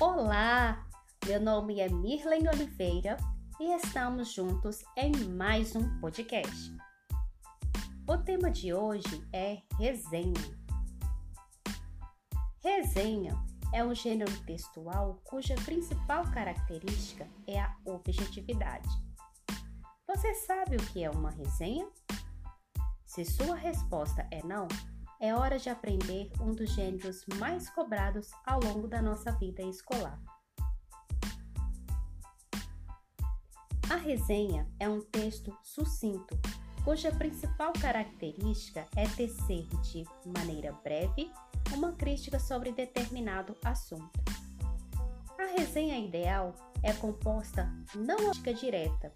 Olá, meu nome é Mirlen Oliveira e estamos juntos em mais um podcast. O tema de hoje é resenha. Resenha é um gênero textual cuja principal característica é a objetividade. Você sabe o que é uma resenha? Se sua resposta é não, é hora de aprender um dos gêneros mais cobrados ao longo da nossa vida escolar. A resenha é um texto sucinto, cuja principal característica é tecer de maneira breve uma crítica sobre determinado assunto. A resenha ideal é composta não de direta,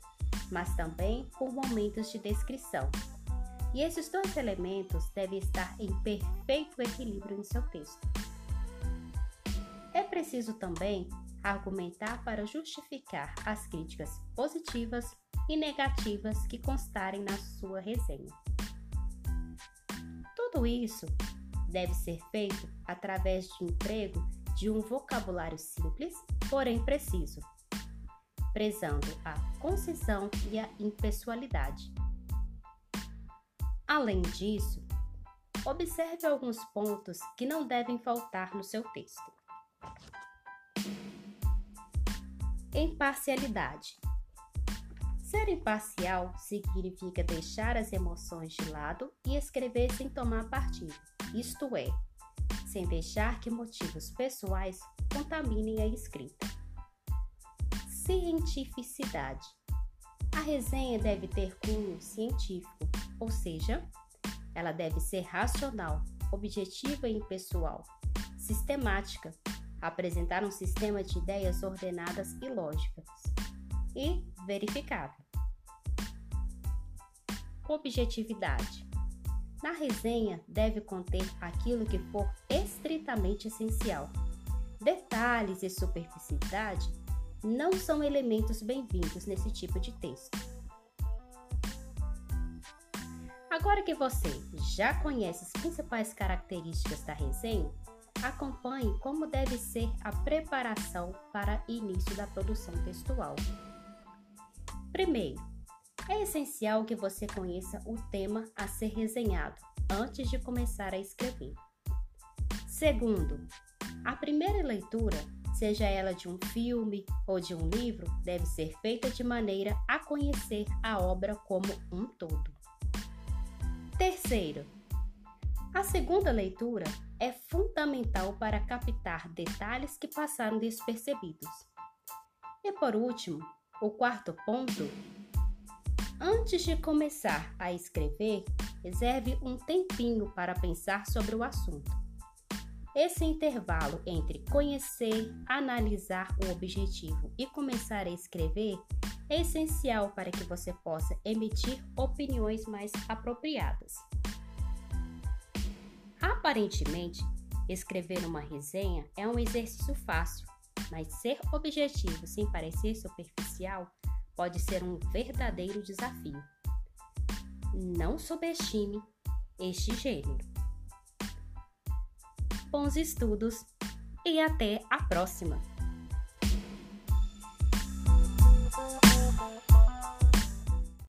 mas também por momentos de descrição, e esses dois elementos devem estar em perfeito equilíbrio em seu texto. É preciso também argumentar para justificar as críticas positivas e negativas que constarem na sua resenha. Tudo isso deve ser feito através de emprego de um vocabulário simples, porém preciso, prezando a concisão e a impessoalidade. Além disso, observe alguns pontos que não devem faltar no seu texto. Imparcialidade. Ser imparcial significa deixar as emoções de lado e escrever sem tomar partido, isto é, sem deixar que motivos pessoais contaminem a escrita. Cientificidade. A resenha deve ter cunho científico, ou seja, ela deve ser racional, objetiva e impessoal, sistemática, apresentar um sistema de ideias ordenadas e lógicas, e verificável. Objetividade. Na resenha, deve conter aquilo que for estritamente essencial. Detalhes e superficialidade não são elementos bem-vindos nesse tipo de texto. Agora que você já conhece as principais características da resenha, acompanhe como deve ser a preparação para início da produção textual. Primeiro, é essencial que você conheça o tema a ser resenhado antes de começar a escrever. Segundo, a primeira leitura, seja ela de um filme ou de um livro, deve ser feita de maneira a conhecer a obra como um todo. Terceiro, a segunda leitura é fundamental para captar detalhes que passaram despercebidos. E por último, o quarto ponto. Antes de começar a escrever, reserve um tempinho para pensar sobre o assunto. Esse intervalo entre conhecer, analisar o objetivo e começar a escrever essencial para que você possa emitir opiniões mais apropriadas. Aparentemente, escrever uma resenha é um exercício fácil, mas ser objetivo sem parecer superficial pode ser um verdadeiro desafio. Não subestime este gênero. Bons estudos e até a próxima!